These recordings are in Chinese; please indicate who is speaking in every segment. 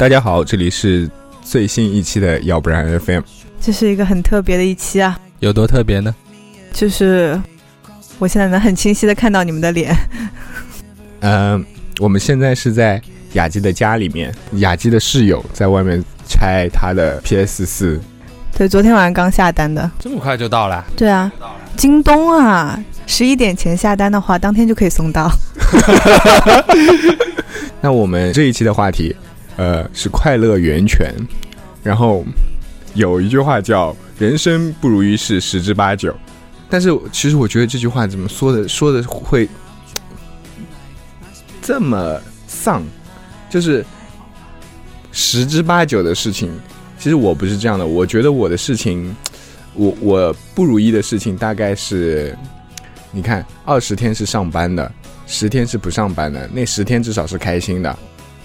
Speaker 1: 大家好，这里是最新一期的要不然 FM。
Speaker 2: 这是一个很特别的一期啊，
Speaker 3: 有多特别呢？
Speaker 2: 就是我现在能很清晰的看到你们的脸。
Speaker 1: 嗯，我们现在是在雅基的家里面，雅基的室友在外面拆他的 PS 四。
Speaker 2: 对，昨天晚上刚下单的。
Speaker 3: 这么快就到了？
Speaker 2: 对啊，京东啊，十一点前下单的话，当天就可以送到。
Speaker 1: 那我们这一期的话题，呃，是快乐源泉。然后有一句话叫“人生不如意事十之八九”，但是其实我觉得这句话怎么说的，说的会这么丧，就是十之八九的事情。其实我不是这样的，我觉得我的事情，我我不如意的事情大概是，你看，二十天是上班的。十天是不上班的，那十天至少是开心的，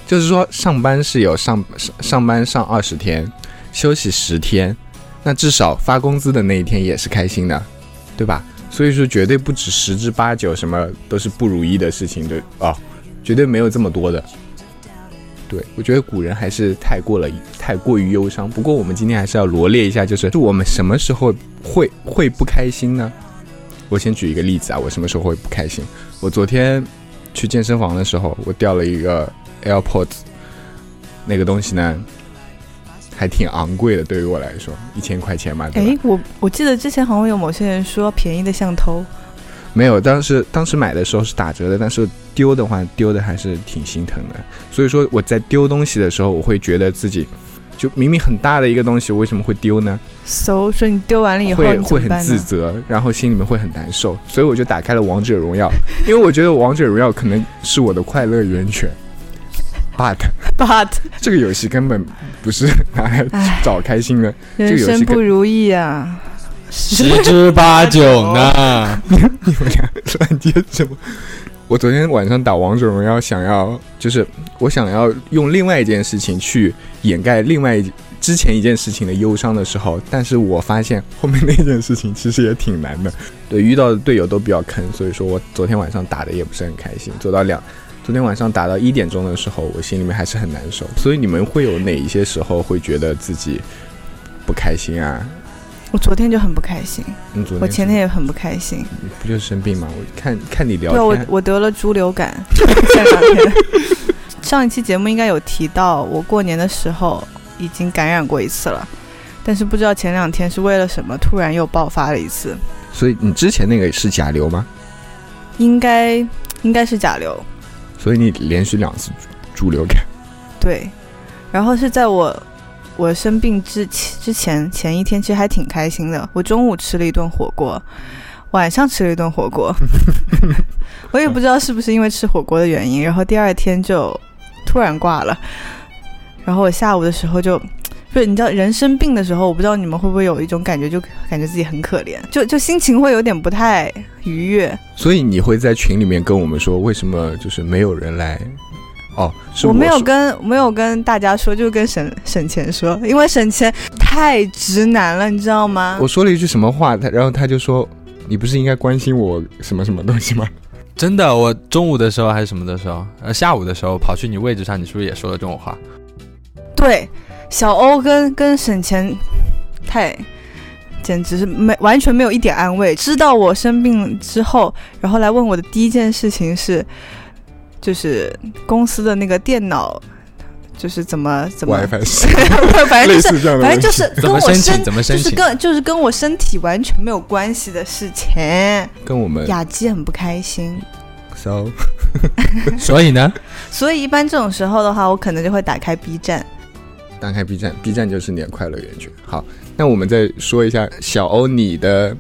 Speaker 1: 就是说上班是有上上上班上二十天，休息十天，那至少发工资的那一天也是开心的，对吧？所以说绝对不止十之八九什么都是不如意的事情，对哦，绝对没有这么多的。对我觉得古人还是太过了，太过于忧伤。不过我们今天还是要罗列一下，就是我们什么时候会会不开心呢？我先举一个例子啊，我什么时候会不开心？我昨天去健身房的时候，我掉了一个 AirPods，那个东西呢，还挺昂贵的，对于我来说，一千块钱嘛。
Speaker 2: 哎，我我记得之前好像有某些人说便宜的像偷，
Speaker 1: 没有，当时当时买的时候是打折的，但是丢的话丢的还是挺心疼的。所以说我在丢东西的时候，我会觉得自己。就明明很大的一个东西，为什么会丢呢？
Speaker 2: 搜说你丢完了以后
Speaker 1: 会会很自责，然后心里面会很难受，所以我就打开了王者荣耀，因为我觉得王者荣耀可能是我的快乐源泉。But
Speaker 2: But
Speaker 1: 这个游戏根本不是拿来找开心的，这个
Speaker 2: 人生不如意啊，
Speaker 3: 十之八九呢。
Speaker 1: 你们俩乱接什么？我昨天晚上打王者荣耀，想要就是我想要用另外一件事情去掩盖另外之前一件事情的忧伤的时候，但是我发现后面那件事情其实也挺难的。对，遇到的队友都比较坑，所以说我昨天晚上打的也不是很开心。做到两，昨天晚上打到一点钟的时候，我心里面还是很难受。所以你们会有哪一些时候会觉得自己不开心啊？
Speaker 2: 我昨天就很不开心，我前天也很不开心，
Speaker 1: 不就是生病吗？我看看你聊天，
Speaker 2: 对我我得了猪流感，前两天。上一期节目应该有提到，我过年的时候已经感染过一次了，但是不知道前两天是为了什么突然又爆发了一次。
Speaker 1: 所以你之前那个是甲流吗？
Speaker 2: 应该应该是甲流。
Speaker 1: 所以你连续两次猪流感。
Speaker 2: 对，然后是在我。我生病之之前前一天其实还挺开心的，我中午吃了一顿火锅，晚上吃了一顿火锅，我也不知道是不是因为吃火锅的原因，然后第二天就突然挂了，然后我下午的时候就，不是你知道人生病的时候，我不知道你们会不会有一种感觉，就感觉自己很可怜，就就心情会有点不太愉悦，
Speaker 1: 所以你会在群里面跟我们说，为什么就是没有人来？哦，
Speaker 2: 我没有跟没有跟大家说，就跟沈沈钱说，因为沈钱太直男了，你知道吗？
Speaker 1: 我说了一句什么话，他然后他就说，你不是应该关心我什么什么东西吗？
Speaker 3: 真的，我中午的时候还是什么的时候，呃，下午的时候跑去你位置上，你是不是也说了这种话？
Speaker 2: 对，小欧跟跟沈钱太，简直是没完全没有一点安慰。知道我生病之后，然后来问我的第一件事情是。就是公司的那个电脑，就是怎么怎么，反正就是反正就是跟我身就是跟就是跟我身体完全没有关系的事情。
Speaker 1: 跟我们
Speaker 2: 雅姬很不开心
Speaker 1: ，so，
Speaker 3: 所以呢？
Speaker 2: 所以一般这种时候的话，我可能就会打开 B 站，
Speaker 1: 打开 B 站，B 站就是你的快乐源泉。好，那我们再说一下小欧，你的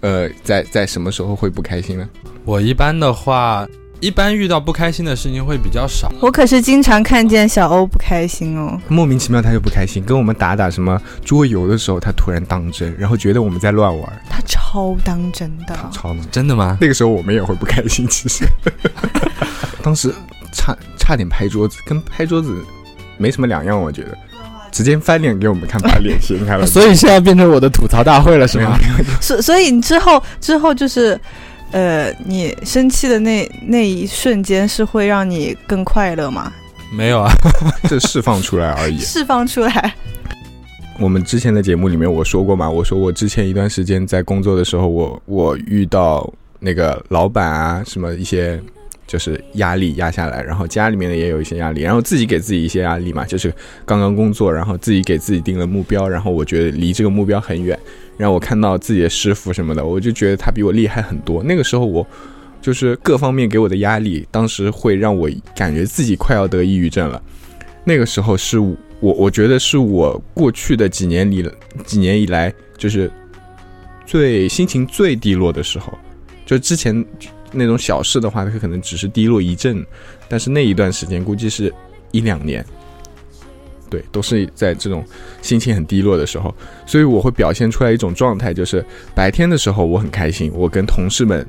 Speaker 1: 呃，在在什么时候会不开心呢？
Speaker 3: 我一般的话。一般遇到不开心的事情会比较少，
Speaker 2: 我可是经常看见小欧不开心哦，
Speaker 1: 莫名其妙他就不开心，跟我们打打什么桌游的时候，他突然当真，然后觉得我们在乱玩，
Speaker 2: 他超当真的，
Speaker 1: 超呢？
Speaker 3: 真的吗？
Speaker 1: 那个时候我们也会不开心，其实，当时差差点拍桌子，跟拍桌子没什么两样，我觉得，直接翻脸给我们看，把脸掀开了，
Speaker 3: 所以现在变成我的吐槽大会了，是吗？
Speaker 2: 所所以你之后之后就是。呃，你生气的那那一瞬间是会让你更快乐吗？
Speaker 3: 没有啊，
Speaker 1: 这释放出来而已。
Speaker 2: 释放出来。
Speaker 1: 我们之前的节目里面我说过嘛，我说我之前一段时间在工作的时候，我我遇到那个老板啊，什么一些就是压力压下来，然后家里面的也有一些压力，然后自己给自己一些压力嘛，就是刚刚工作，然后自己给自己定了目标，然后我觉得离这个目标很远，然后我看到自己的师傅什么的，我就觉得他比我厉害很多。那个时候我就是各方面给我的压力，当时会让我感觉自己快要得抑郁症了。那个时候是。我我觉得是我过去的几年里几年以来，就是最心情最低落的时候。就之前那种小事的话，它可能只是低落一阵，但是那一段时间估计是一两年，对，都是在这种心情很低落的时候。所以我会表现出来一种状态，就是白天的时候我很开心，我跟同事们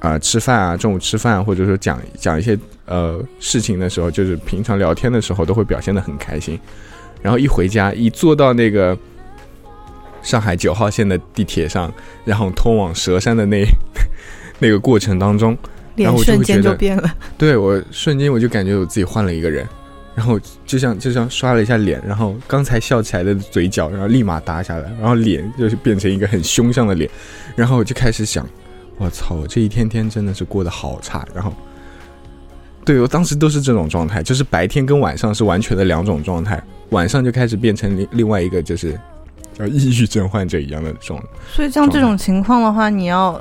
Speaker 1: 啊吃饭啊，中午吃饭，或者说讲讲一些。呃，事情的时候，就是平常聊天的时候，都会表现的很开心。然后一回家，一坐到那个上海九号线的地铁上，然后通往佘山的那那个过程当中，
Speaker 2: 脸瞬间就变了。
Speaker 1: 对我瞬间我就感觉我自己换了一个人，然后就像就像刷了一下脸，然后刚才笑起来的嘴角，然后立马耷下来，然后脸就是变成一个很凶相的脸，然后我就开始想，我操，我这一天天真的是过得好差，然后。对我当时都是这种状态，就是白天跟晚上是完全的两种状态，晚上就开始变成另另外一个就是叫抑郁症患者一样的状态。
Speaker 2: 所以像这种情况的话，你要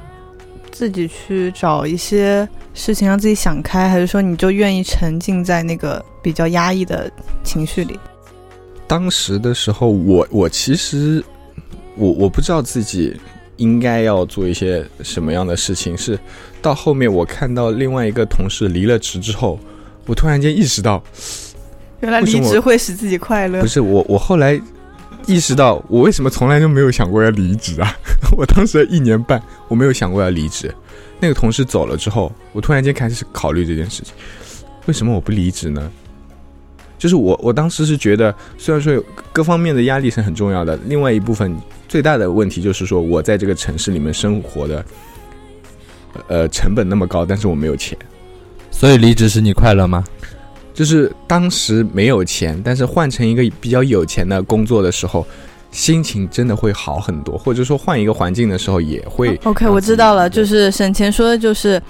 Speaker 2: 自己去找一些事情让自己想开，还是说你就愿意沉浸在那个比较压抑的情绪里？
Speaker 1: 当时的时候，我我其实我我不知道自己应该要做一些什么样的事情是。到后面，我看到另外一个同事离了职之后，我突然间意识到，
Speaker 2: 原来离职会使自己快乐。
Speaker 1: 不是我，我后来意识到，我为什么从来就没有想过要离职啊？我当时一年半，我没有想过要离职。那个同事走了之后，我突然间开始考虑这件事情：为什么我不离职呢？就是我，我当时是觉得，虽然说有各方面的压力是很重要的，另外一部分最大的问题就是说，我在这个城市里面生活的。呃，成本那么高，但是我没有钱，
Speaker 3: 所以离职使你快乐吗？
Speaker 1: 就是当时没有钱，但是换成一个比较有钱的工作的时候，心情真的会好很多，或者说换一个环境的时候也会。
Speaker 2: OK，我知道了，就是省钱说的就是，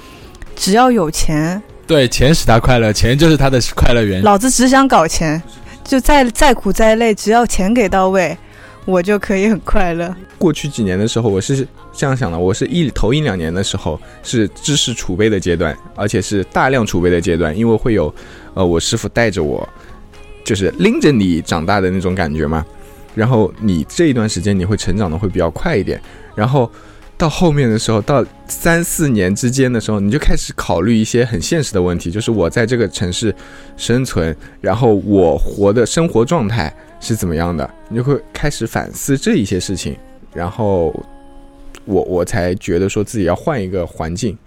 Speaker 2: 只要有钱，
Speaker 3: 对，钱使他快乐，钱就是他的快乐源。
Speaker 2: 老子只想搞钱，就再再苦再累，只要钱给到位。我就可以很快乐。
Speaker 1: 过去几年的时候，我是这样想的：，我是一头一两年的时候是知识储备的阶段，而且是大量储备的阶段，因为会有，呃，我师傅带着我，就是拎着你长大的那种感觉嘛。然后你这一段时间你会成长的会比较快一点。然后到后面的时候，到三四年之间的时候，你就开始考虑一些很现实的问题，就是我在这个城市生存，然后我活的生活状态。是怎么样的？你就会开始反思这一些事情，然后我我才觉得说自己要换一个环境，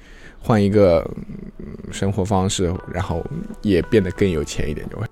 Speaker 1: 换一个生活方式，然后也变得更有钱一点就会。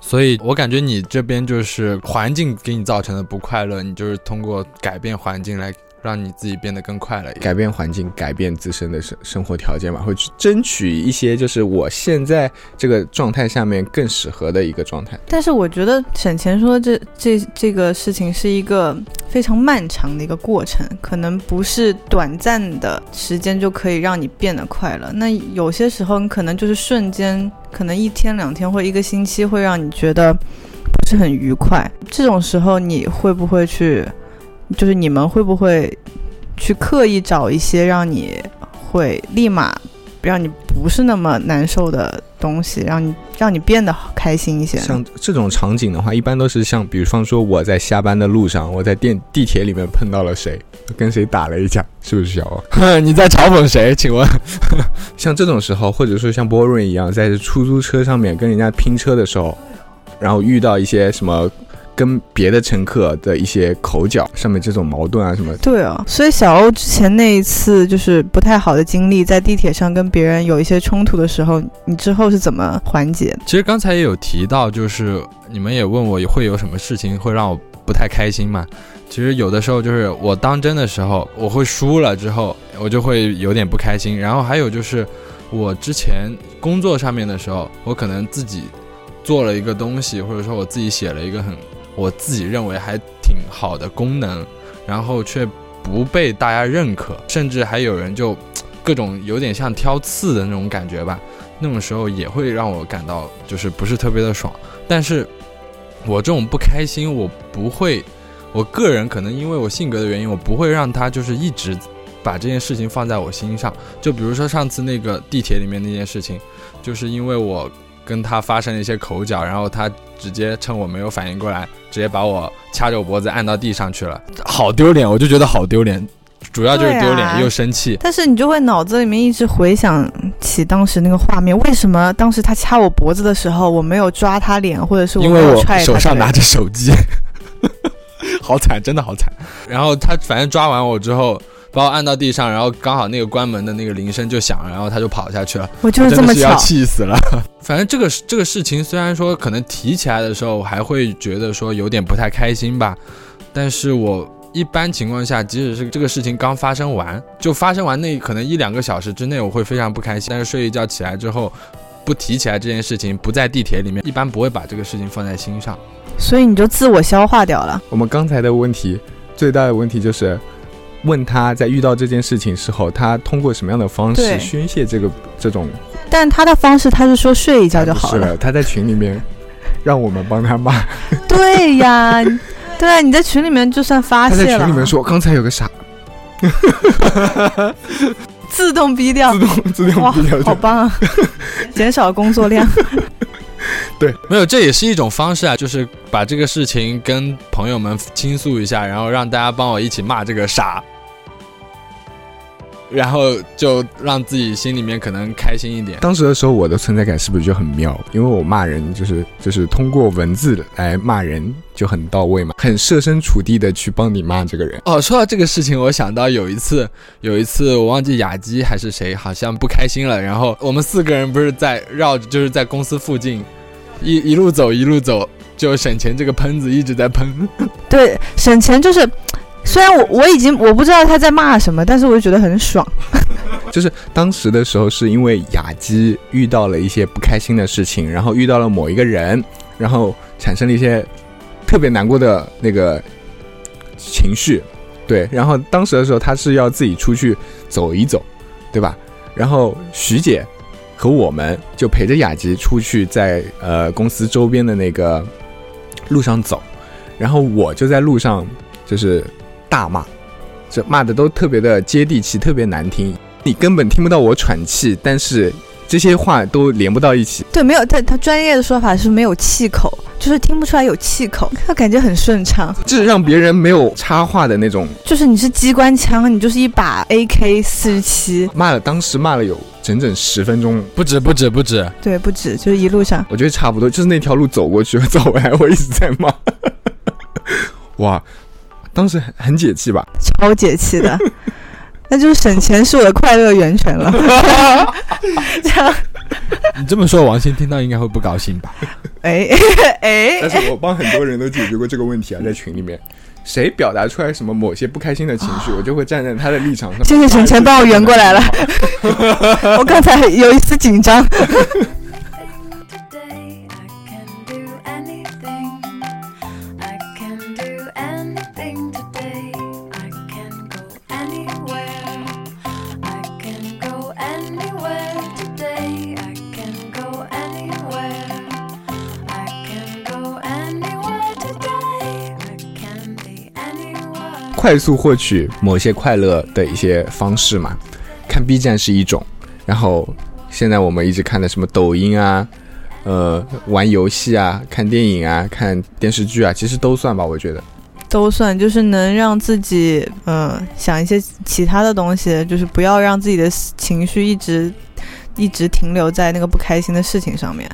Speaker 3: 所以我感觉你这边就是环境给你造成的不快乐，你就是通过改变环境来。让你自己变得更快乐，
Speaker 1: 改变环境，改变自身的生生活条件嘛，会去争取一些就是我现在这个状态下面更适合的一个状态。
Speaker 2: 但是我觉得省钱说这这这个事情是一个非常漫长的一个过程，可能不是短暂的时间就可以让你变得快乐。那有些时候你可能就是瞬间，可能一天两天或一个星期会让你觉得不是很愉快。这种时候你会不会去？就是你们会不会去刻意找一些让你会立马让你不是那么难受的东西，让你让你变得开心一些？
Speaker 1: 像这种场景的话，一般都是像，比方说我在下班的路上，我在电地铁里面碰到了谁，跟谁打了一架，是不是小
Speaker 3: 欧？你在嘲讽谁？请问？
Speaker 1: 像这种时候，或者说像波润一样，在出租车上面跟人家拼车的时候，然后遇到一些什么？跟别的乘客的一些口角上面这种矛盾啊什么？
Speaker 2: 对啊，所以小欧之前那一次就是不太好的经历，在地铁上跟别人有一些冲突的时候，你之后是怎么缓解？
Speaker 3: 其实刚才也有提到，就是你们也问我会有什么事情会让我不太开心嘛？其实有的时候就是我当真的时候，我会输了之后，我就会有点不开心。然后还有就是。我之前工作上面的时候，我可能自己做了一个东西，或者说我自己写了一个很我自己认为还挺好的功能，然后却不被大家认可，甚至还有人就各种有点像挑刺的那种感觉吧。那种时候也会让我感到就是不是特别的爽。但是我这种不开心，我不会，我个人可能因为我性格的原因，我不会让他就是一直把这件事情放在我心上。就比如说上次那个地铁里面那件事情，就是因为我跟他发生了一些口角，然后他直接趁我没有反应过来，直接把我掐着我脖子按到地上去了，好丢脸，我就觉得好丢脸。主要就是丢脸
Speaker 2: 啊
Speaker 3: 又生气，
Speaker 2: 但是你就会脑子里面一直回想起当时那个画面，为什么当时他掐我脖子的时候，我没有抓他脸，或者是
Speaker 3: 因为我
Speaker 2: 没有踹他的脸。
Speaker 3: 手上拿着手机，好惨，真的好惨。然后他反正抓完我之后，把我按到地上，然后刚好那个关门的那个铃声就响了，然后他就跑下去了，
Speaker 2: 我就是这么巧。
Speaker 3: 气死了。反正这个这个事情虽然说可能提起来的时候，我还会觉得说有点不太开心吧，但是我。一般情况下，即使是这个事情刚发生完，就发生完那可能一两个小时之内，我会非常不开心。但是睡一觉起来之后，不提起来这件事情，不在地铁里面，一般不会把这个事情放在心上。
Speaker 2: 所以你就自我消化掉了。
Speaker 1: 我们刚才的问题最大的问题就是，问他在遇到这件事情时候，他通过什么样的方式宣泄这个这种
Speaker 2: 但他的方式，他是说睡一觉就好了。
Speaker 1: 是了。他在群里面让我们帮他骂，
Speaker 2: 对呀，对啊，你在群里面就算发
Speaker 1: 他在
Speaker 2: 泄了，
Speaker 1: 群里面说刚才有个傻，
Speaker 2: 自动逼掉。
Speaker 1: 自，动自动逼掉，
Speaker 2: 好棒啊，减少工作量。对。
Speaker 3: 没有，这也是一种方式啊，就是把这个事情跟朋友们倾诉一下，然后让大家帮我一起骂这个傻，然后就让自己心里面可能开心一点。
Speaker 1: 当时的时候，我的存在感是不是就很妙？因为我骂人就是就是通过文字来骂人就很到位嘛，很设身处地的去帮你骂这个人。
Speaker 3: 哦，说到这个事情，我想到有一次，有一次我忘记雅姬还是谁，好像不开心了，然后我们四个人不是在绕着，就是在公司附近，一一路走一路走，就省钱这个喷子一直在喷。
Speaker 2: 对，省钱就是，虽然我我已经我不知道他在骂什么，但是我就觉得很爽。
Speaker 1: 就是当时的时候，是因为雅姬遇到了一些不开心的事情，然后遇到了某一个人，然后产生了一些特别难过的那个情绪，对。然后当时的时候，他是要自己出去走一走，对吧？然后徐姐和我们就陪着雅姬出去在呃公司周边的那个路上走，然后我就在路上就是大骂，这骂的都特别的接地气，特别难听，你根本听不到我喘气，但是这些话都连不到一起。
Speaker 2: 对，没有他他专业的说法是没有气口，就是听不出来有气口，他感觉很顺畅。
Speaker 1: 这是让别人没有插话的那种
Speaker 2: 就是你是机关枪，你就是一把 AK 四十七，
Speaker 1: 骂了，当时骂了有整整十分钟，
Speaker 3: 不止不止不止，
Speaker 2: 对，不止，就是一路上。
Speaker 1: 我觉得差不多，就是那条路走过去走回来，我一直在骂。哇，当时很很解气吧？
Speaker 2: 超解气的，那就是省钱是我的快乐源泉了。这样，
Speaker 3: 你这么说，王鑫听到应该会不高兴吧？
Speaker 2: 哎哎
Speaker 1: 但，是我帮很多人都解决过这个问题啊，在群里面，谁表达出来什么某些不开心的情绪，我就会站在他的立场上。
Speaker 2: 谢谢省钱帮我圆过来了。我刚才有一丝紧张。
Speaker 1: 快速获取某些快乐的一些方式嘛，看 B 站是一种，然后现在我们一直看的什么抖音啊，呃，玩游戏啊，看电影啊，看电视剧啊，其实都算吧，我觉得。
Speaker 2: 都算，就是能让自己呃想一些其他的东西，就是不要让自己的情绪一直一直停留在那个不开心的事情上面，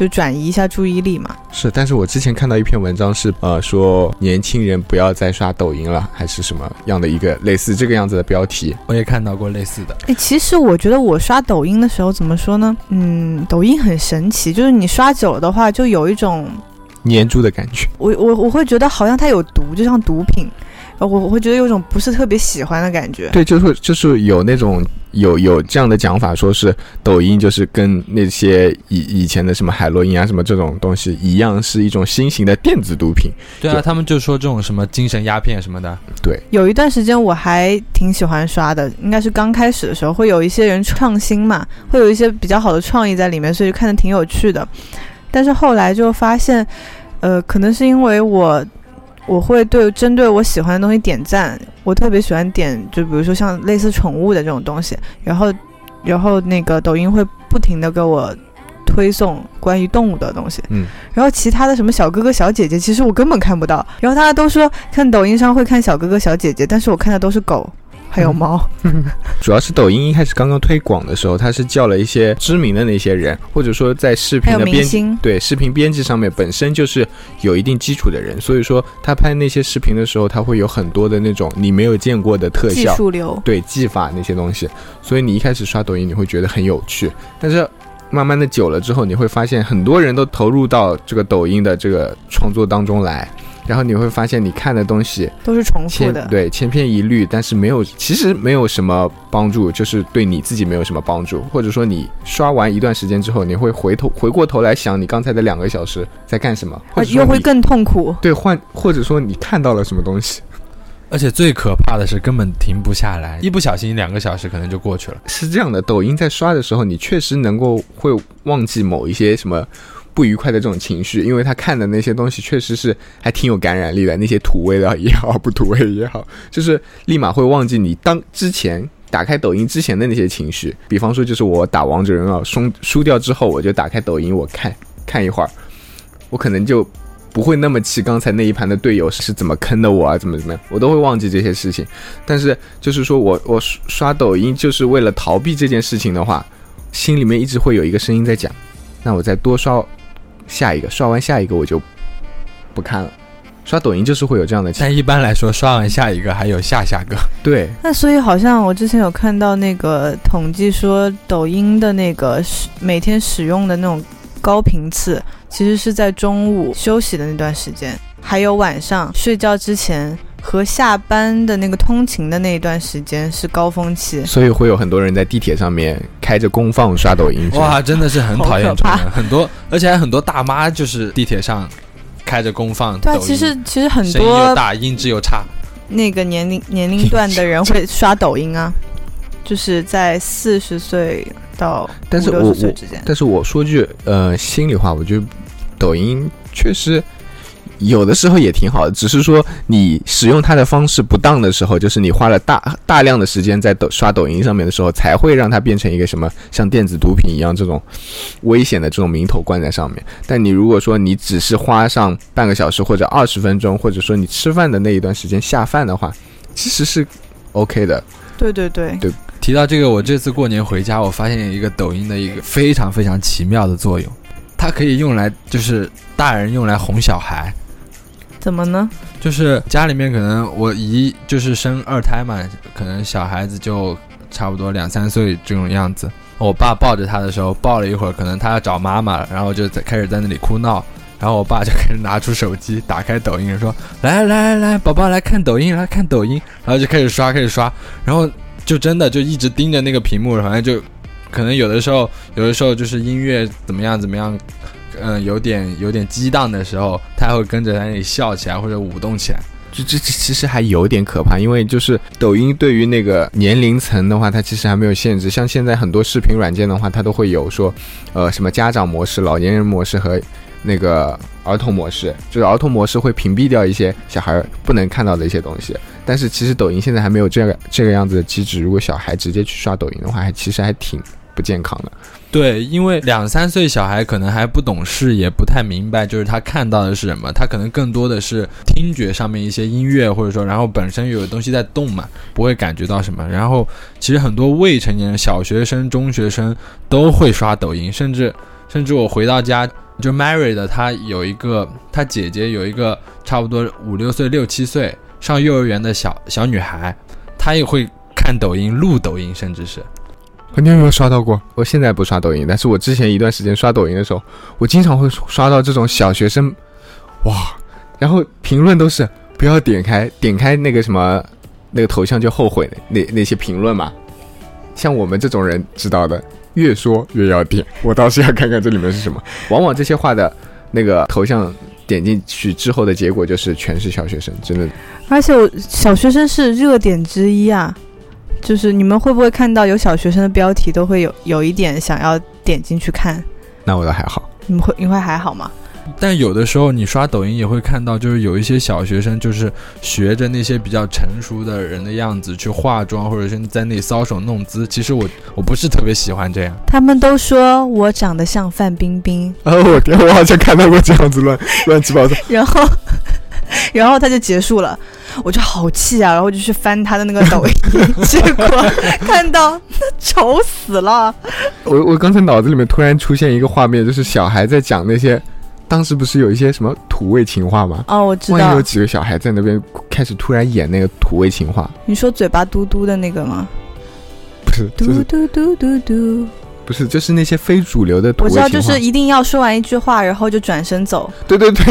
Speaker 2: 就转移一下注意力嘛。
Speaker 1: 是，但是我之前看到一篇文章是，呃，说年轻人不要再刷抖音了，还是什么样的一个类似这个样子的标题。
Speaker 3: 我也看到过类似的。
Speaker 2: 哎，其实我觉得我刷抖音的时候怎么说呢？嗯，抖音很神奇，就是你刷久了的话，就有一种
Speaker 1: 粘住的感觉，
Speaker 2: 我我我会觉得好像它有毒，就像毒品。呃我我会觉得有种不是特别喜欢的感觉。
Speaker 1: 对，就是就是有那种有有这样的讲法，说是抖音就是跟那些以以前的什么海洛因啊什么这种东西一样，是一种新型的电子毒品。
Speaker 3: 对啊，他们就说这种什么精神鸦片什么的，
Speaker 1: 对，
Speaker 2: 有一段时间我还挺喜欢刷的，应该是刚开始的时候，会有一些人创新嘛，会有一些比较好的创意在里面，所以看着挺有趣的。但是后来就发现，呃，可能是因为我我会对针对我喜欢的东西点赞，我特别喜欢点，就比如说像类似宠物的这种东西，然后然后那个抖音会不停的给我。推送关于动物的东西，
Speaker 1: 嗯，
Speaker 2: 然后其他的什么小哥哥小姐姐，其实我根本看不到。然后大家都说看抖音上会看小哥哥小姐姐，但是我看的都是狗，还有猫。
Speaker 1: 主要是抖音一开始刚刚推广的时候，它是叫了一些知名的那些人，或者说在视频的编辑，对视频编辑上面本身就是有一定基础的人，所以说他拍那些视频的时候，他会有很多的那种你没有见过的特
Speaker 2: 技
Speaker 1: 效，
Speaker 2: 术流，
Speaker 1: 对技法那些东西，所以你一开始刷抖音你会觉得很有趣，但是慢慢的久了之后，你会发现很多人都投入到这个抖音的这个创作当中来，然后你会发现你看的东西
Speaker 2: 都是重复的。
Speaker 1: 对千篇一律，但是没有其实没有什么帮助，就是对你自己没有什么帮助，或者说你刷完一段时间之后，你会回头回过头来想你刚才的两个小时在干什么，或
Speaker 2: 又会更痛苦。
Speaker 1: 对换或者说你看到了什么东西。
Speaker 3: 而且最可怕的是根本停不下来，一不小心两个小时可能就过去了。
Speaker 1: 是这样的，抖音在刷的时候，你确实能够会忘记某一些什么不愉快的这种情绪，因为他看的那些东西确实是还挺有感染力的，那些土味的也好，不土味也好，就是立马会忘记你当之前。打开抖音之前的那些情绪，比方说就是我打王者荣耀输输掉之后，我就打开抖音我看看一会儿，我可能就不会那么气刚才那一盘的队友是怎么坑的我啊，怎么怎么样，我都会忘记这些事情。但是就是说我我刷抖音就是为了逃避这件事情的话，心里面一直会有一个声音在讲，那我再多刷下一个，刷完下一个我就不看了。刷抖音就是会有这样的情
Speaker 3: 但一般来说，刷完下一个还有下下个。
Speaker 1: 对，
Speaker 2: 那所以好像我之前有看到那个统计说，抖音的那个使每天使用的那种高频次，其实是在中午休息的那段时间，还有晚上睡觉之前和下班的那个通勤的那一段时间是高峰期。
Speaker 1: 所以会有很多人在地铁上面开着公放刷抖音。
Speaker 3: 哇，真的是很讨厌这种人，很多，而且还很多大妈就是地铁上开着公放
Speaker 2: 对啊，其实其实很
Speaker 3: 声音又
Speaker 2: 多
Speaker 3: 大，音质又差。
Speaker 2: 那个年龄年龄段的人会刷抖音啊，就是在四十岁到五六
Speaker 1: 但是我我
Speaker 2: 十岁之间。
Speaker 1: 但是我说句呃心里话，我觉得抖音确实有的时候也挺好的，只是说你使用它的方式不当的时候，就是你花了大大量的时间在抖刷抖音上面的时候，才会让它变成一个什么像电子毒品一样这种危险的这种名头冠在上面。但你如果说你只是花上半个小时或者二十分钟，或者说你吃饭的那一段时间下饭的话，其实是 OK 的。
Speaker 2: 对对对，
Speaker 3: 提到这个，我这次过年回家，我发现一个抖音的一个非常非常奇妙的作用，它可以用来就是大人用来哄小孩，
Speaker 2: 怎么呢？
Speaker 3: 就是家里面可能我姨就是生二胎嘛，可能小孩子就差不多两三岁这种样子。我爸抱着他的时候，抱了一会儿，可能他要找妈妈了，然后就在开始在那里哭闹，然后我爸就开始拿出手机，打开抖音，说：“来来来来，宝宝来看抖音，来看抖音。”然后就开始刷，开始刷，然后就真的就一直盯着那个屏幕，反正就可能有的时候，有的时候就是音乐怎么样怎么样，嗯、有点有点激荡的时候，他会跟着在那里笑起来或者舞动起来。
Speaker 1: 这这这其实还有点可怕，因为就是抖音对于那个年龄层的话，它其实还没有限制。像现在很多视频软件的话，它都会有说，呃，什么家长模式、老年人模式和那个儿童模式。就是儿童模式会屏蔽掉一些小孩不能看到的一些东西，但是其实抖音现在还没有这个这个样子的机制。如果小孩直接去刷抖音的话，还其实还挺不健康的。
Speaker 3: 对，因为两三岁小孩可能还不懂事，也不太明白，就是他看到的是什么，他可能更多的是听觉上面一些音乐，或者说，然后本身有东西在动嘛，不会感觉到什么。然后其实很多未成年人、小学生、中学生都会刷抖音，甚至甚至我回到家，就 Mary 的他有一个，他姐姐有一个差不多五六岁、六七岁上幼儿园的小小女孩，她也会看抖音、录抖音，甚至是。
Speaker 1: 你有没有刷到过？我现在不刷抖音，但是我之前一段时间刷抖音的时候，我经常会刷到这种小学生，哇，然后评论都是不要点开点开那个什么那个头像就后悔那那些评论嘛。像我们这种人知道的，越说越要点。我倒是要看看这里面是什么。往往这些话的那个头像点进去之后的结果就是全是小学生，真的。
Speaker 2: 而且我小学生是热点之一啊，就是你们会不会看到有小学生的标题都会有有一点想要点进去看？
Speaker 1: 那我倒还好。
Speaker 2: 你们会你会还好吗？
Speaker 3: 但有的时候你刷抖音也会看到，就是有一些小学生就是学着那些比较成熟的人的样子去化妆，或者是在那里搔首弄姿。其实我我不是特别喜欢这样。
Speaker 2: 他们都说我长得像范冰冰，
Speaker 1: 哦，我天，我好像看到过这样子乱乱七八糟。
Speaker 2: 然后 然后他就结束了，我就好气啊，然后就去翻他的那个抖音，结果看到丑死了。
Speaker 1: 我我刚才脑子里面突然出现一个画面，就是小孩在讲那些，当时不是有一些什么土味情话吗？
Speaker 2: 哦，我知道
Speaker 1: 万一有，几个小孩在那边开始突然演那个土味情话，
Speaker 2: 你说嘴巴嘟嘟的那个吗？
Speaker 1: 不是，
Speaker 2: 嘟嘟嘟嘟嘟，
Speaker 1: 不是，就是那些非主流的土味情话。
Speaker 2: 我知道，就是一定要说完一句话，然后就转身走。
Speaker 1: 对对对，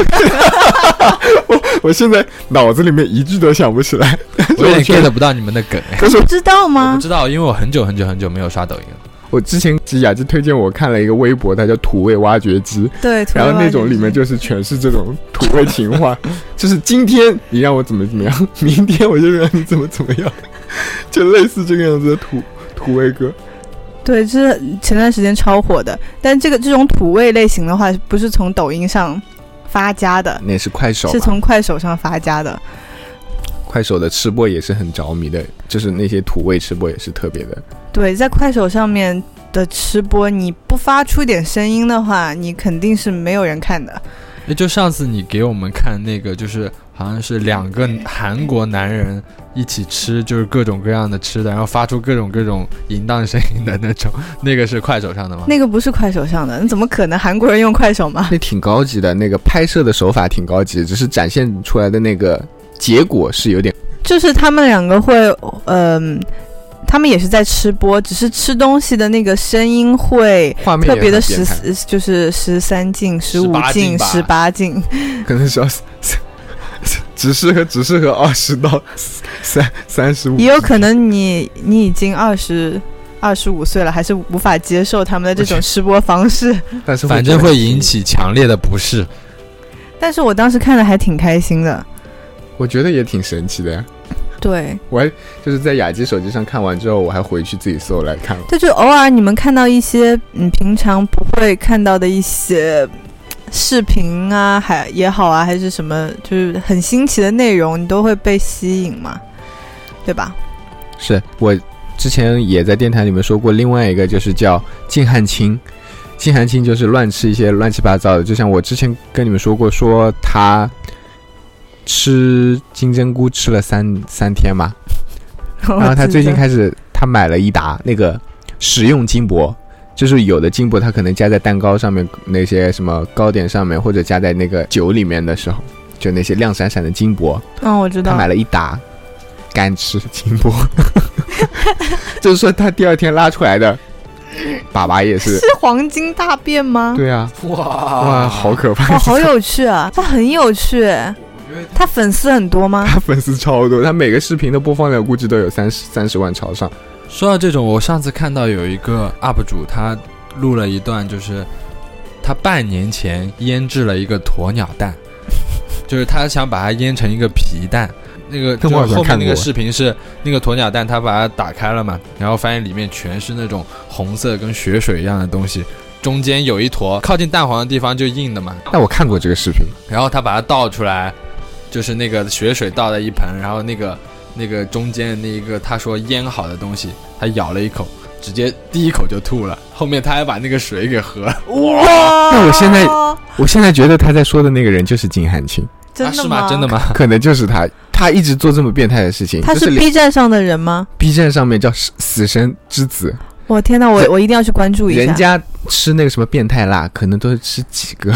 Speaker 1: 我我现在脑子里面一句都想不起来。
Speaker 3: 我有点 get 不到你们的梗。哎
Speaker 1: 可是
Speaker 2: 知道吗
Speaker 3: 不？知道，因为我很久很久很久没有刷抖音了。
Speaker 1: 我之前雅就推荐我看了一个微博，它叫土味挖掘机，
Speaker 2: 对，
Speaker 1: 然后那种里面就是全是这种土味情话，就是今天你让我怎么怎么样，明天我就让你怎么怎么样，就类似这个样子的土土味歌。
Speaker 2: 对，这是前段时间超火的。但这个这种土味类型的话，不是从抖音上发家的，
Speaker 1: 那是快手，
Speaker 2: 是从快手上发家的。
Speaker 1: 快手的吃播也是很着迷的，就是那些土味吃播也是特别的。
Speaker 2: 对，在快手上面的吃播，你不发出点声音的话，你肯定是没有人看的。
Speaker 3: 也就上次你给我们看那个，就是好像是两个韩国男人一起吃，就是各种各样的吃的，然后发出各种各种淫荡声音的那种，那个是快手上的吗？
Speaker 2: 那个不是快手上的，那怎么可能韩国人用快手吗？
Speaker 1: 那挺高级的，那个拍摄的手法挺高级，只是展现出来的那个结果是有点
Speaker 2: 就是他们两个会，嗯、他们也是在吃播，只是吃东西的那个声音会特别的十四，就是十三进、十五
Speaker 3: 18禁
Speaker 2: 十八禁。
Speaker 1: 可能是要 只适合只适合二十到三三十五，
Speaker 2: 也有可能你你已经二十二十五岁了，还是无法接受他们的这种吃播方式。
Speaker 1: 但是
Speaker 3: 反正会引。起强烈的不适。
Speaker 2: 但是我当时看的还挺开心的。
Speaker 1: 我觉得也挺神奇的呀。
Speaker 2: 对，
Speaker 1: 我还就是在雅集手机上看完之后，我还回去自己搜来看了。
Speaker 2: 这就偶尔你们看到一些嗯平常不会看到的一些视频啊，还也好啊，还是什么，就是很新奇的内容，你都会被吸引嘛，对吧？
Speaker 1: 是我之前也在电台里面说过，另外一个就是叫静汉卿。静汉卿就是乱吃一些乱七八糟的，就像我之前跟你们说过，说他吃金针菇吃了三三天嘛，然后他最近开始他买了一打那个食用金箔，就是有的金箔它可能加在蛋糕上面，那些什么糕点上面，或者加在那个酒里面的时候，就那些亮闪闪的金箔，
Speaker 2: 嗯，我知道
Speaker 1: 他买。了一打干吃金箔，就是说他第二天拉出来的粑粑也是
Speaker 2: 是，黄金大便吗？
Speaker 1: 对啊，
Speaker 3: 哇
Speaker 1: 哇，好可怕！
Speaker 2: 哇，好有趣啊！他很有趣，他粉丝很多吗？
Speaker 1: 他粉丝超多，他每个视频的播放量估计都有三十三十万朝上。
Speaker 3: 说到这种，我上次看到有一个 UP 主，他录了一段，就是他半年前腌制了一个鸵鸟蛋，就是他想把它腌成一个皮蛋。那个就
Speaker 1: 这我好像
Speaker 3: 后面那个视频是那个鸵鸟蛋，他把它打开了嘛，然后发现里面全是那种红色跟血水一样的东西，中间有一坨靠近蛋黄的地方就硬的嘛，
Speaker 1: 那我看过这个视频，
Speaker 3: 然后他把它倒出来，就是那个血水倒在一盆，然后那个那个中间的那一个他说腌好的东西，他咬了一口，直接第一口就吐了，后面他还把那个水给喝了。
Speaker 2: 哇！
Speaker 1: 那我现在我现在觉得他在说的那个人就是金汉卿，
Speaker 2: 真的吗？
Speaker 3: 吗？真的？吗？
Speaker 1: 可能就是他，他一直做这么变态的事情。
Speaker 2: 他
Speaker 1: 是
Speaker 2: B 站上的人吗
Speaker 1: ？B 站上面叫死死神之子，
Speaker 2: 我天哪，我我一定要去关注一下。
Speaker 1: 人家吃那个什么变态辣，可能都是吃几个，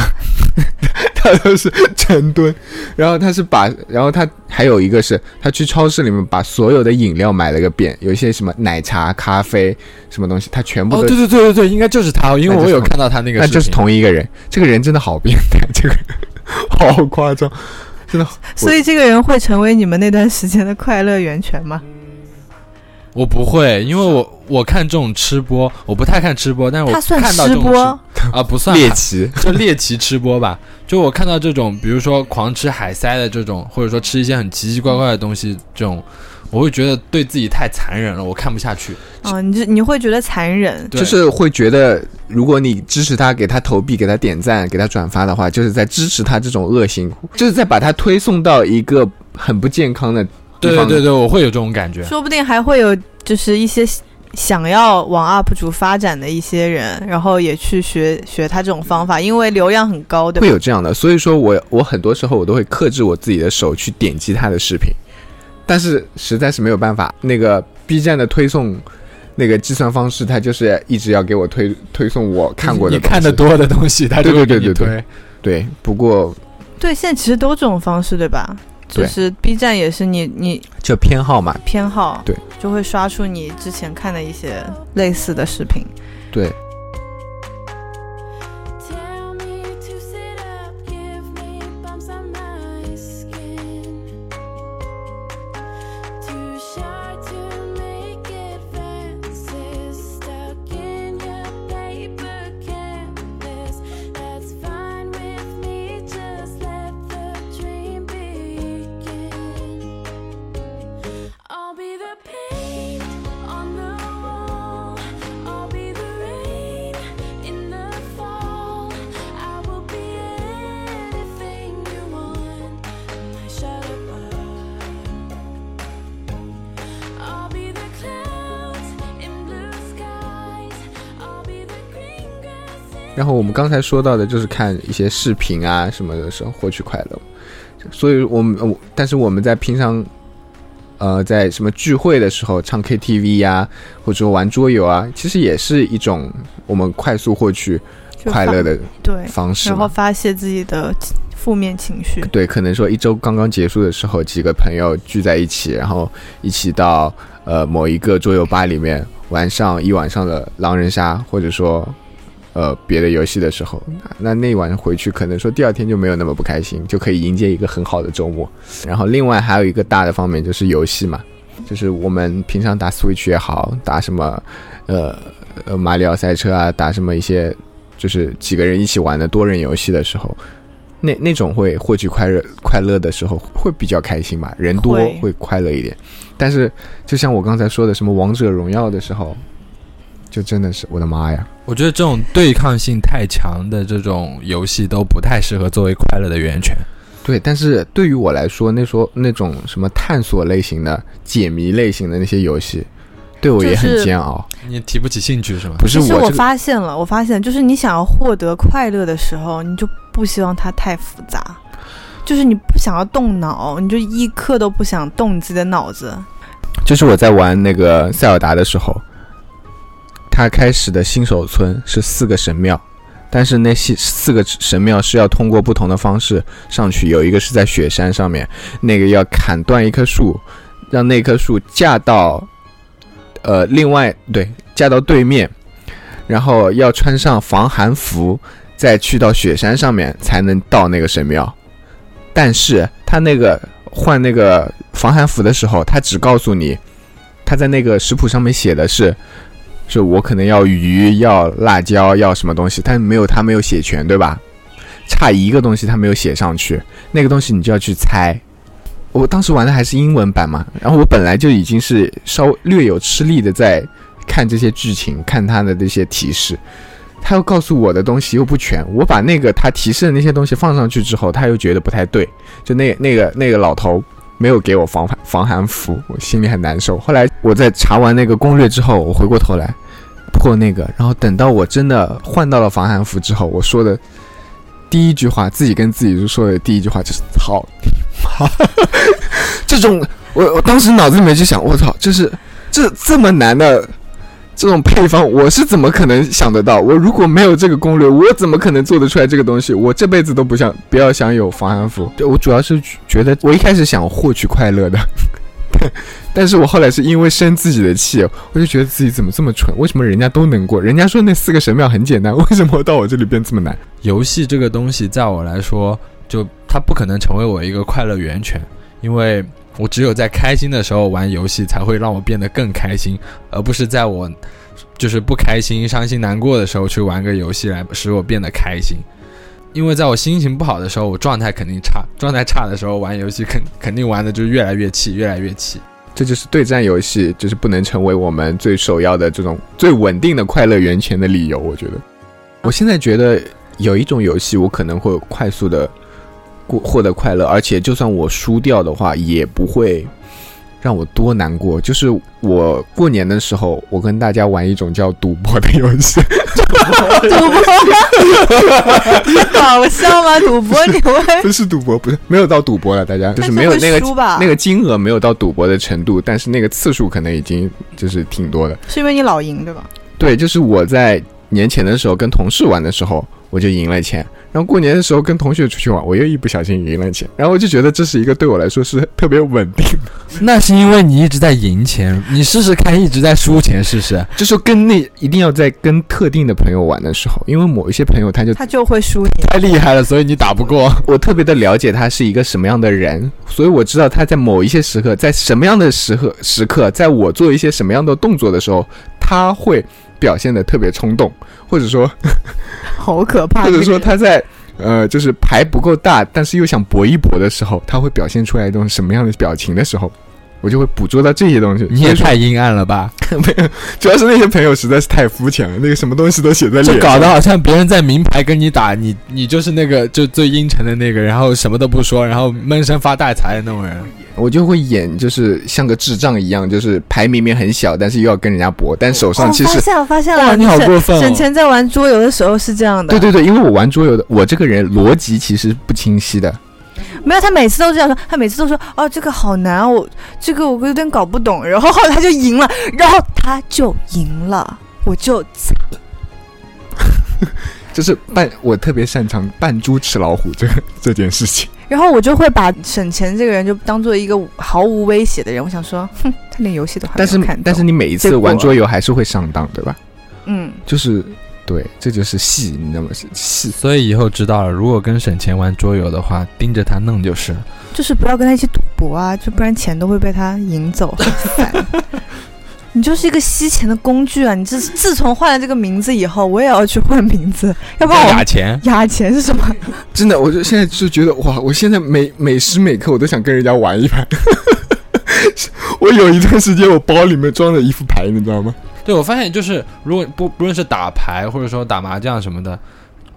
Speaker 1: 他都是成吨。然后他是把，然后他还有一个是，他去超市里面把所有的饮料买了个遍，有一些什么奶茶、咖啡什么东西，他全部
Speaker 3: 哦，对对对对对，应该就是他，因为我有看到他那个
Speaker 1: 那就是同一个人。这个人真的好变态，这个人好夸张。真的。
Speaker 2: 所以这个人会成为你们那段时间的快乐源泉吗？
Speaker 3: 我不会，因为我我看这种吃播，我不太看吃播，但是我看到这种
Speaker 2: 吃播，
Speaker 3: 啊，不算
Speaker 1: 猎奇，
Speaker 3: 就猎奇吃播吧。就我看到这种，比如说狂吃海塞的这种，或者说吃一些很奇奇怪怪的东西，这种我会觉得对自己太残忍了，我看不下去。
Speaker 2: 啊，你就你会觉得残忍，
Speaker 1: 就是会觉得，如果你支持他，给他投币，给他点赞，给他转发的话，就是在支持他这种恶行，就是在把他推送到一个很不健康的地方。
Speaker 3: 对对对对，我会有这种感觉。
Speaker 2: 说不定还会有就是一些想要往 UP 主发展的一些人，然后也去学学他这种方法，因为流量很高，对吧？
Speaker 1: 会有这样的，所以说我我很多时候我都会克制我自己的手去点击他的视频，但是实在是没有办法，那个 B 站的推送那个计算方式，它就是一直要给我推推送我看过的，
Speaker 3: 你看的多的东西，它就会
Speaker 1: 对对对对
Speaker 3: 给你推。
Speaker 1: 对，不过
Speaker 2: 对，现在其实都这种方式，对吧？就是 B 站也是你你
Speaker 1: 就偏好嘛，
Speaker 2: 偏好，
Speaker 1: 对，
Speaker 2: 就会刷出你之前看的一些类似的视频。
Speaker 1: 对，后我们刚才说到的就是看一些视频啊什么的时候获取快乐，所以我们我但是我们在平常，呃，在什么聚会的时候唱 KTV 呀、或者说玩桌游啊，其实也是一种我们快速获取快乐的
Speaker 2: 对，
Speaker 1: 方式
Speaker 2: 然后。发泄自己的负面情绪。
Speaker 1: 对，可能说一周刚刚结束的时候，几个朋友聚在一起，然后一起到呃某一个桌游吧里面玩上一晚上的狼人杀，或者说呃别的游戏的时候，那那晚回去可能说第二天就没有那么不开心，就可以迎接一个很好的周末。然后另外还有一个大的方面就是游戏嘛，就是我们平常打 Switch 也好，打什么呃呃马里奥赛车啊，打什么一些就是几个人一起玩的多人游戏的时候。那那种会获取快乐快乐的时候会比较开心吧，人多
Speaker 2: 会
Speaker 1: 会快乐一点。但是就像我刚才说的，什么王者荣耀的时候，就真的是我的妈呀！
Speaker 3: 我觉得这种对抗性太强的这种游戏都不太适合作为快乐的源泉。
Speaker 1: 对，但是对于我来说，那时候那种什么探索类型的、解谜类型的那些游戏，对我也很
Speaker 2: 就是
Speaker 1: 煎熬。
Speaker 3: 你提不起兴趣是吗？
Speaker 1: 不是
Speaker 2: 我
Speaker 1: 我这个
Speaker 2: 发现了，我发现就是你想要获得快乐的时候，你就不希望它太复杂，就是你不想要动脑，你就一刻都不想动你自己的脑子。
Speaker 1: 就是我在玩那个塞尔达的时候，他开始的新手村是四个神庙，但是那四四个神庙是要通过不同的方式上去，有一个是在雪山上面，那个要砍断一棵树，让那棵树架到，呃，另外对架到对面，然后要穿上防寒服，再去到雪山上面才能到那个神庙，但是他那个换那个防寒服的时候，他只告诉你，他在那个食谱上面写的是，是我可能要鱼、要辣椒、要什么东西，但没有他没有写全，对吧？差一个东西他没有写上去，那个东西你就要去猜。我当时玩的还是英文版嘛，然后我本来就已经是稍略有吃力的在看这些剧情，看他的这些提示，他又告诉我的东西又不全，我把那个他提示的那些东西放上去之后，他又觉得不太对，就那那个那个老头没有给我防寒防寒服，我心里很难受。后来我在查完那个攻略之后，我回过头来破那个，然后等到我真的换到了防寒服之后，我说的第一句话，自己跟自己说的第一句话就是“操你妈”，这种我我当时脑子里面就想，我操，就是这这么难的。这种配方我是怎么可能想得到？我如果没有这个攻略，我怎么可能做得出来这个东西？我这辈子都不想不要想有防寒服。对我主要是觉得我一开始想获取快乐的，但是我后来是因为生自己的气，我就觉得自己怎么这么蠢？为什么人家都能过？人家说那四个神庙很简单，为什么到我这里变这么难？
Speaker 3: 游戏这个东西，在我来说，就它不可能成为我一个快乐源泉，因为我只有在开心的时候玩游戏，才会让我变得更开心，而不是在我就是不开心、伤心难过的时候去玩个游戏来使我变得开心。因为在我心情不好的时候，我状态肯定差；状态差的时候玩游戏肯肯定玩的就越来越气，越来越气。
Speaker 1: 这就是对战游戏就是不能成为我们最首要的这种最稳定的快乐源泉的理由。我觉得，我现在觉得有一种游戏我可能会快速的过获得快乐，而且就算我输掉的话，也不会让我多难过。就是我过年的时候，我跟大家玩一种叫赌博的游戏，
Speaker 2: 赌博，搞笑吗？赌博你会？
Speaker 1: 不是赌博，不是没有到赌博了，大家就是没有那个
Speaker 2: 输吧？
Speaker 1: 那个金额没有到赌博的程度，但是那个次数可能已经就是挺多的。
Speaker 2: 是因为你老赢对吧？
Speaker 1: 对，就是我在年前的时候跟同事玩的时候，我就赢了钱，然后过年的时候跟同学出去玩，我又一不小心赢了钱，然后我就觉得这是一个对我来说是特别稳定的，
Speaker 3: 那是因为你一直在赢钱，你试试看，一直在输钱试试。
Speaker 1: 就是跟那一定要在跟特定的朋友玩的时候，因为某一些朋友他就
Speaker 2: 他就会输你。
Speaker 3: 太厉害了，所以你打不过。
Speaker 1: 我特别的了解他是一个什么样的人，所以我知道他在某一些时刻，在什么样的时刻时刻，在我做一些什么样的动作的时候，他会表现的特别冲动，或者说
Speaker 2: 好可怕！
Speaker 1: 或者说他在呃，就是牌不够大，但是又想搏一搏的时候，他会表现出来一种什么样的表情的时候，我就会捕捉到这些东西。
Speaker 3: 你也太阴暗了吧！
Speaker 1: 没有主要是那些朋友实在是太肤浅了，那个什么东西都写在脸上，
Speaker 3: 就搞得好像别人在明牌跟你打，你你就是那个就最阴沉的那个，然后什么都不说，然后闷声发大财的那种人。
Speaker 1: 我就会演就是像个智障一样，就是牌明明很小，但是又要跟人家搏，但手上其实
Speaker 2: 哦发现了，发现了！
Speaker 3: 你好过分哦
Speaker 2: 沈晨在玩桌游的时候是这样的。
Speaker 1: 对对对，因为我玩桌游的，我这个人逻辑其实不清晰的。
Speaker 2: 没有，他每次都这样说，他每次都说哦，这个好难啊，我这个我有点搞不懂，然后后来他就赢了，然后他就赢了，我就
Speaker 1: 就是扮我特别擅长扮猪吃老虎这个这件事情。
Speaker 2: 然后我就会把省钱这个人就当做一个毫无威胁的人，我想说，哼，他连游戏都还没
Speaker 1: 但是
Speaker 2: 看
Speaker 1: 但是你每一次玩桌游还是会上当，对吧？
Speaker 2: 嗯，
Speaker 1: 就是对，这就是戏，你知道吗？是戏。
Speaker 3: 所以以后知道了，如果跟沈钱玩桌游的话，盯着他弄就是。
Speaker 2: 就是不要跟他一起赌博啊，就不然钱都会被他赢走，很 烦。你就是一个吸钱的工具啊！你自自从换了这个名字以后，我也要去换名字，要不然我
Speaker 3: 打钱，
Speaker 2: 压钱是什么？
Speaker 1: 真的，我就现在就觉得哇，我现在每每时每刻我都想跟人家玩一盘。我有一段时间，我包里面装了一副牌，你知道吗？
Speaker 3: 对我发现就是，如果不不论是打牌或者说打麻将什么的，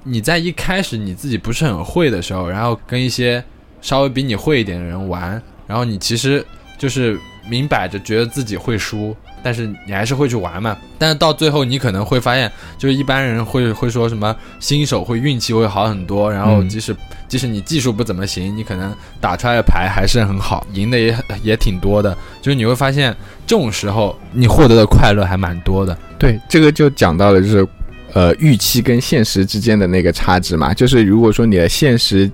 Speaker 3: 你在一开始你自己不是很会的时候，然后跟一些稍微比你会一点的人玩，然后你其实就是明摆着觉得自己会输，但是你还是会去玩嘛。但是到最后，你可能会发现，就是一般人会会说什么新手会运气会好很多，然后
Speaker 1: 嗯
Speaker 3: 即使、即使你技术不怎么行，你可能打出来的牌还是很好，赢的也也挺多的。就是你会发现，这种时候你获得的快乐还蛮多的。
Speaker 1: 对，这个就讲到了，就是呃预期跟现实之间的那个差值嘛。就是如果说你的现实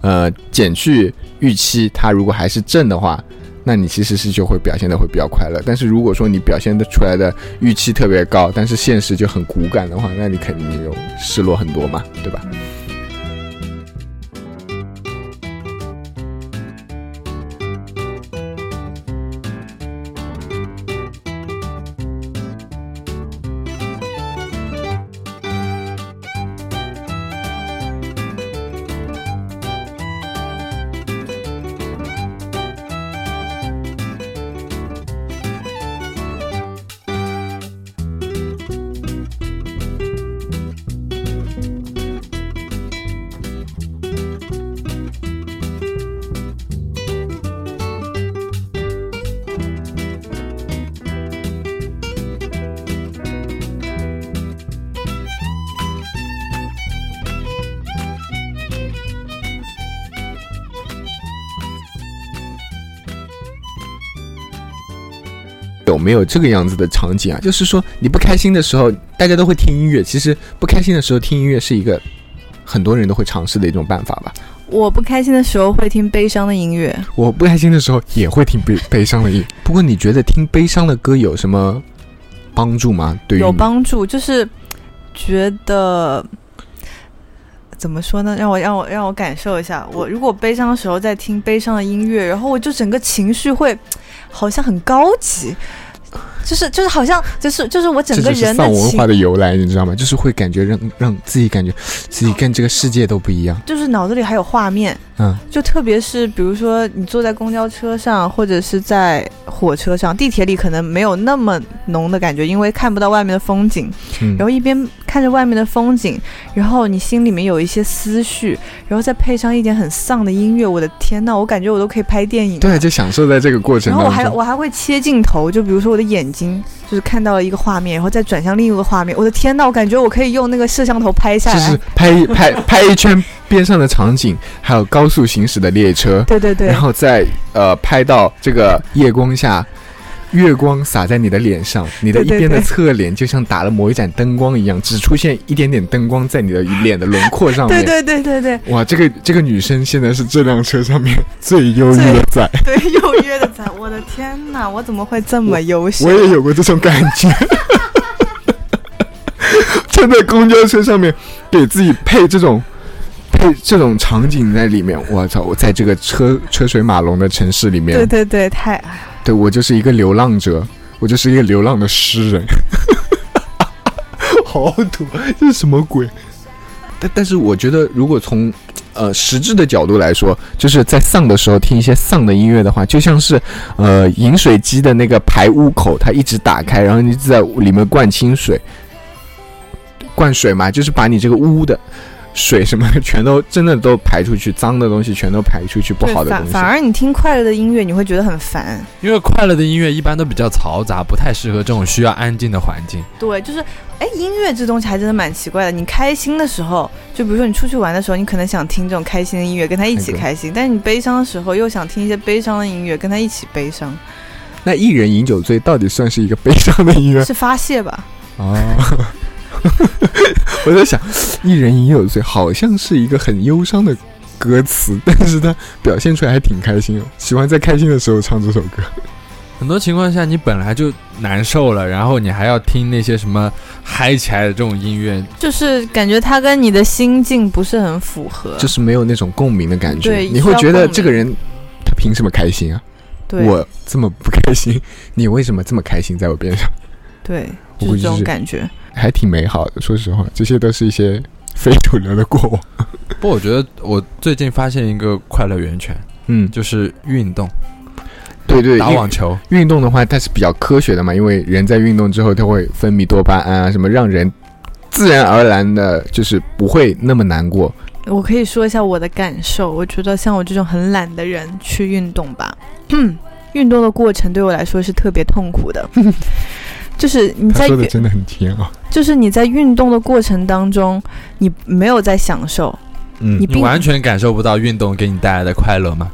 Speaker 1: 呃减去预期，它如果还是正的话，那你其实是就会表现的会比较快乐。但是如果说你表现的出来的预期特别高，但是现实就很骨感的话，那你肯定就失落很多嘛，对吧？有没有这个样子的场景啊？就是说你不开心的时候，大家都会听音乐。其实不开心的时候听音乐是一个很多人都会尝试的一种办法吧。
Speaker 2: 我不开心的时候会听悲伤的音乐，
Speaker 1: 我不开心的时候也会听悲悲伤的音乐。不过你觉得听悲伤的歌有什么帮助吗？对于
Speaker 2: 有帮助，就是觉得怎么说呢？让我让我让我感受一下。我如果悲伤的时候在听悲伤的音乐，然后我就整个情绪会好像很高级，就是就是好像就是就是我整个人的
Speaker 1: 丧文化的由来，你知道吗？就是会感觉让让自己感觉自己跟这个世界都不一样。
Speaker 2: 就是脑子里还有画面，
Speaker 1: 嗯，
Speaker 2: 就特别是比如说你坐在公交车上，或者是在火车上、地铁里，可能没有那么浓的感觉，因为看不到外面的风景。
Speaker 1: 嗯
Speaker 2: 然后一边看着外面的风景，然后你心里面有一些思绪，然后再配上一点很丧的音乐，我的天呐，我感觉我都可以拍电影了。
Speaker 1: 对，就享受在这个过程
Speaker 2: 然后我还。我还会切镜头，就比如说我的眼睛就是看到了一个画面，然后再转向另一个画面，我的天呐，我感觉我可以用那个摄像头拍下来。
Speaker 1: 就是拍一 拍拍一圈边上的场景，还有高速行驶的列车，
Speaker 2: 对对对。
Speaker 1: 然，后再呃拍到这个夜光下，月光洒在你的脸上，你的一边的侧脸就像打了某一盏灯光一样，只出现一点点灯光在你的脸的轮廓上面。
Speaker 2: 对对对对对
Speaker 1: 哇，这个这个女生现在是这辆车上面最优越的仔，
Speaker 2: 对，优越的仔，我的天呐，我怎么会这么优秀？
Speaker 1: 我也有过这种感觉。站在公交车上面，给自己配这种配这种场景在里面，我操！我在这个车车水马龙的城市里面，
Speaker 2: 对对对，太哎呀
Speaker 1: 对我就是一个流浪者，我就是一个流浪的诗人，好土，这是什么鬼？但但是我觉得，如果从呃实质的角度来说，就是在丧的时候听一些丧的音乐的话，就像是呃饮水机的那个排污口，它一直打开，然后你在里面灌清水，灌水嘛，就是把你这个污的。水什么的全都真的都排出去，脏的东西全都排出去，不好的东西。
Speaker 2: 反反而你听快乐的音乐，你会觉得很烦。
Speaker 3: 因为快乐的音乐一般都比较嘈杂，不太适合这种需要安静的环境。
Speaker 2: 对，就是，哎，音乐这东西还真的蛮奇怪的。你开心的时候，就比如说你出去玩的时候，你可能想听这种开心的音乐，跟他一起开心；但是你悲伤的时候，又想听一些悲伤的音乐，跟他一起悲伤，
Speaker 1: 那一人饮酒醉到底算是一个悲伤的音乐？
Speaker 2: 是发泄吧？
Speaker 1: 哦，我在想，一人饮酒醉好像是一个很忧伤的歌词，但是他表现出来还挺开心哦，喜欢在开心的时候唱这首歌。
Speaker 3: 很多情况下，你本来就难受了，然后你还要听那些什么嗨起来的这种音乐，
Speaker 2: 就是感觉他跟你的心境不是很符合。
Speaker 1: 就是没有那种共鸣的感觉，
Speaker 2: 对
Speaker 1: 你会觉得这个人他凭什么开心啊？
Speaker 2: 对，
Speaker 1: 我这么不开心，你为什么这么开心在我边上？
Speaker 2: 对，就是这种感觉。
Speaker 1: 还挺美好的，说实话，这些都是一些 非主流的过往。
Speaker 3: 不，我觉得我最近发现一个快乐源泉，
Speaker 1: 嗯，
Speaker 3: 就是运动，
Speaker 1: 对对，
Speaker 3: 打网球。
Speaker 1: 运动的话，它是比较科学的嘛，因为人在运动之后，它会分泌多巴胺啊，什么让人自然而然的，就是不会那么难过。
Speaker 2: 我可以说一下我的感受，我觉得像我这种很懒的人去运动吧，运动的过程对我来说是特别痛苦的，就是你在运
Speaker 1: 说的真的很甜啊，
Speaker 2: 就是你在运动的过程当中，你没有在享受，
Speaker 1: 嗯
Speaker 2: 你并
Speaker 3: 你完全感受不到运动给你带来的快乐吗？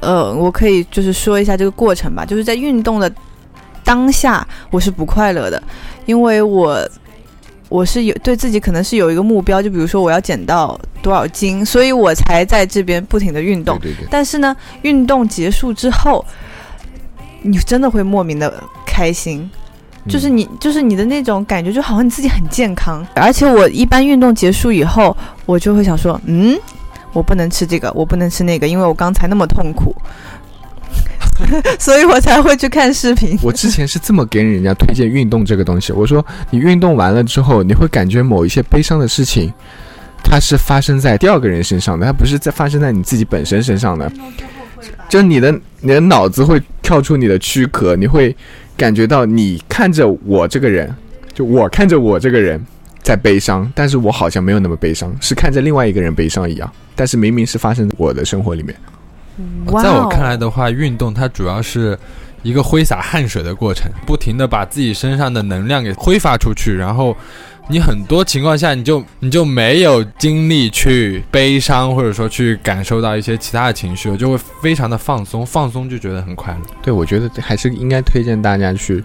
Speaker 2: 呃，我可以就是说一下这个过程吧，就是在运动的当下，我是不快乐的，因为我我是有对自己可能是有一个目标，就比如说我要减到多少斤，所以我才在这边不停的运动。
Speaker 1: 对对对，
Speaker 2: 但是呢，运动结束之后，你真的会莫名的开心，就是
Speaker 1: 嗯
Speaker 2: 你就是你的那种感觉，就好像你自己很健康。而且我一般运动结束以后，我就会想说，嗯，我不能吃这个，我不能吃那个，因为我刚才那么痛苦，所以我才会去看视频。
Speaker 1: 我之前是这么给人家推荐运动这个东西，我说你运动完了之后，你会感觉某一些悲伤的事情，它是发生在第二个人身上的，它不是在发生在你自己本身身上的。就你的你的脑子会跳出你的躯壳，你会感觉到你看着我这个人，就我看着我这个人在悲伤，但是我好像没有那么悲伤，是看着另外一个人悲伤一样，但是明明是发生在我的生活里面。
Speaker 3: 在我看来的话，运动它主要是一个挥洒汗水的过程，不停的把自己身上的能量给挥发出去，然后你很多情况下你就你就没有精力去悲伤，或者说去感受到一些其他的情绪，就会非常的放松，放松就觉得很快乐。
Speaker 1: 对，我觉得还是应该推荐大家去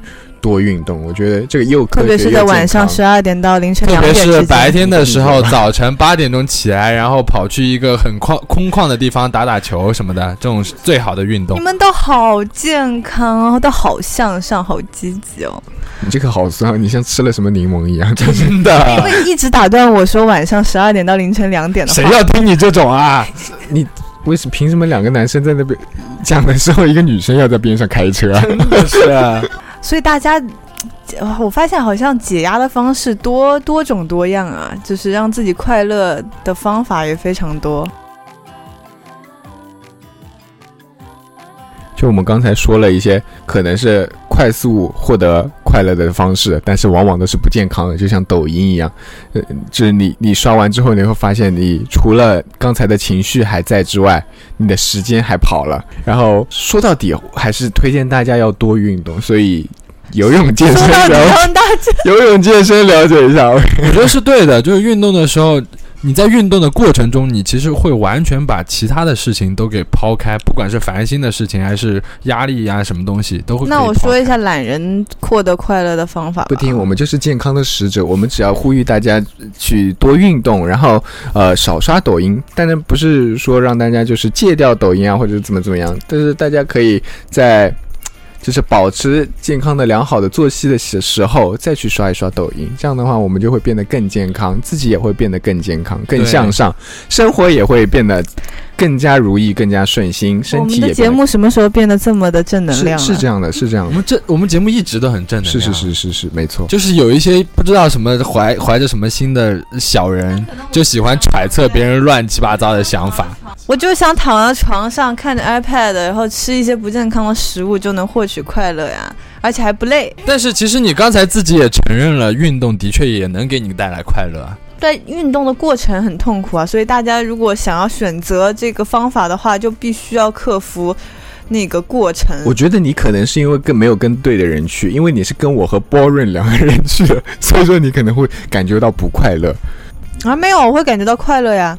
Speaker 1: 多运动。我觉得这个又科学
Speaker 2: 特别是在晚上十二点到凌晨两点特别。
Speaker 3: 是白天的时候，
Speaker 1: 嗯
Speaker 3: 早晨八点钟起来，然后跑去一个很旷空旷的地方打打球什么的，这种是最好的运动
Speaker 2: 你。们都好健康哦，都好向上，好积极哦。
Speaker 1: 你这个好酸，你像吃了什么柠檬一样。
Speaker 3: 真
Speaker 2: 因
Speaker 3: 的，
Speaker 2: 为一直打断我说晚上十二点到凌晨两点的
Speaker 3: 谁，要听你这种啊？
Speaker 1: 你为什凭什么两个男生在那边讲的时候，一个女生要在边上开车啊？
Speaker 3: 真的是啊，
Speaker 2: 所以大家。我发现好像解压的方式多多种多样啊，就是让自己快乐的方法也非常多。
Speaker 1: 就我们刚才说了一些可能是快速获得快乐的方式，但是往往都是不健康的，就像抖音一样。呃，就是你你刷完之后，你会发现你除了刚才的情绪还在之外，你的时间还跑了。然后说到底，还是推荐大家要多运动，所以游泳、健身游泳、健身了解一下。
Speaker 3: 我觉得是对的。就是运动的时候，你在运动的过程中，你其实会完全把其他的事情都给抛开，不管是烦心的事情，还是压力呀、什么东西，都会。
Speaker 2: 那我说一，下懒人获得快乐的方法吧。
Speaker 1: 不听，我们就是健康的使者。我们只要呼吁大家去多运动，然后呃少刷抖音。当然不是说让大家就是戒掉抖音啊，或者怎么怎么样，但是大家可以在就是保持健康的良好的作息的时时候再去刷一刷抖音。这样的话，我们就会变得更健康，自己也会变得更健康、更向上，生活也会变得更加如意、更加顺心，
Speaker 2: 我
Speaker 1: 身
Speaker 2: 们的节
Speaker 1: 体也变得
Speaker 2: 目什么时候变得这么的正能量了？
Speaker 1: 是是这样的，是这样的，
Speaker 3: 我们这我们节目一直都很正能量，
Speaker 1: 是是是是是，没错。
Speaker 3: 就是有一些不知道什么怀怀着什么心的小人，就喜欢揣测别人乱七八糟的想法。
Speaker 2: 我就想躺在床上看着 iPad，然后吃一些不健康的食物就能获取快乐呀，而且还不累。
Speaker 3: 但是其实你刚才自己也承认了，运动的确也能给你带来快乐啊。
Speaker 2: 对，运动的过程很痛苦啊，所以大家如果想要选择这个方法的话，就必须要克服那个过程。
Speaker 1: 我觉得你可能是因为跟没有跟对的人去，因为你是跟我和 Boren 两个人去的，所以说你可能会感觉到不快乐。
Speaker 2: 啊，没有，我会感觉到快乐呀。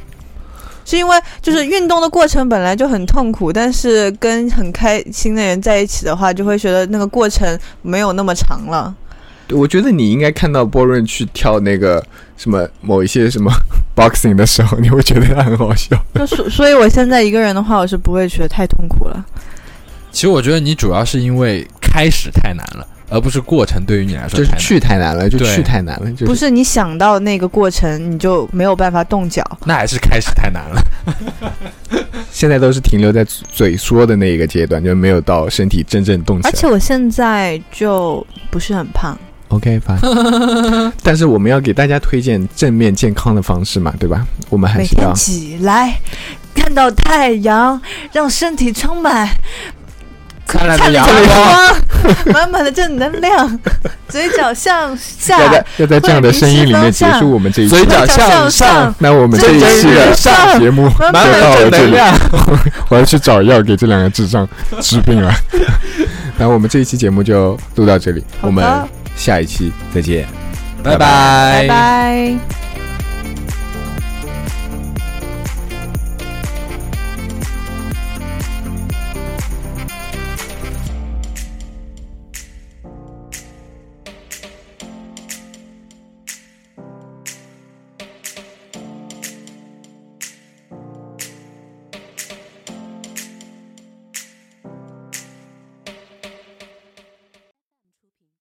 Speaker 2: 是因为就是运动的过程本来就很痛苦，但是跟很开心的人在一起的话，就会觉得那个过程没有那么长了。
Speaker 1: 我觉得你应该看到 Boren 去跳那个什么某一些什么 boxing 的时候，你会觉得他很好笑。
Speaker 2: 就所所以，我现在一个人的话，我是不会觉得太痛苦了。
Speaker 3: 其实我觉得你主要是因为开始太难了，而不是过程对于你来说
Speaker 1: 就是。去太难了，就去太难了，就是
Speaker 2: 不是你想到那个过程，你就没有办法动脚。
Speaker 3: 那还是开始太难了。
Speaker 1: 现在都是停留在嘴说的那一个阶段，就没有到身体真正动起来。
Speaker 2: 而且我现在就不是很胖，
Speaker 1: OK，烦。但是我们要给大家推荐正面健康的方式嘛，对吧？我们还是要
Speaker 2: 起来看到太阳，让身体充满
Speaker 3: 灿烂的阳光，
Speaker 2: 满满的正能量，嘴角向下要
Speaker 1: 在，要在这样的声音里面结束我们这一期
Speaker 3: 嘴。角
Speaker 2: 向
Speaker 3: 向上，
Speaker 1: 那我们这一期的
Speaker 2: 上
Speaker 1: 节目就到了这里。我要去找药给这两个智障治病了。那我们这一期节目就录到这里，我们下一期再见。
Speaker 3: 拜
Speaker 2: 拜
Speaker 3: 拜。
Speaker 2: 拜。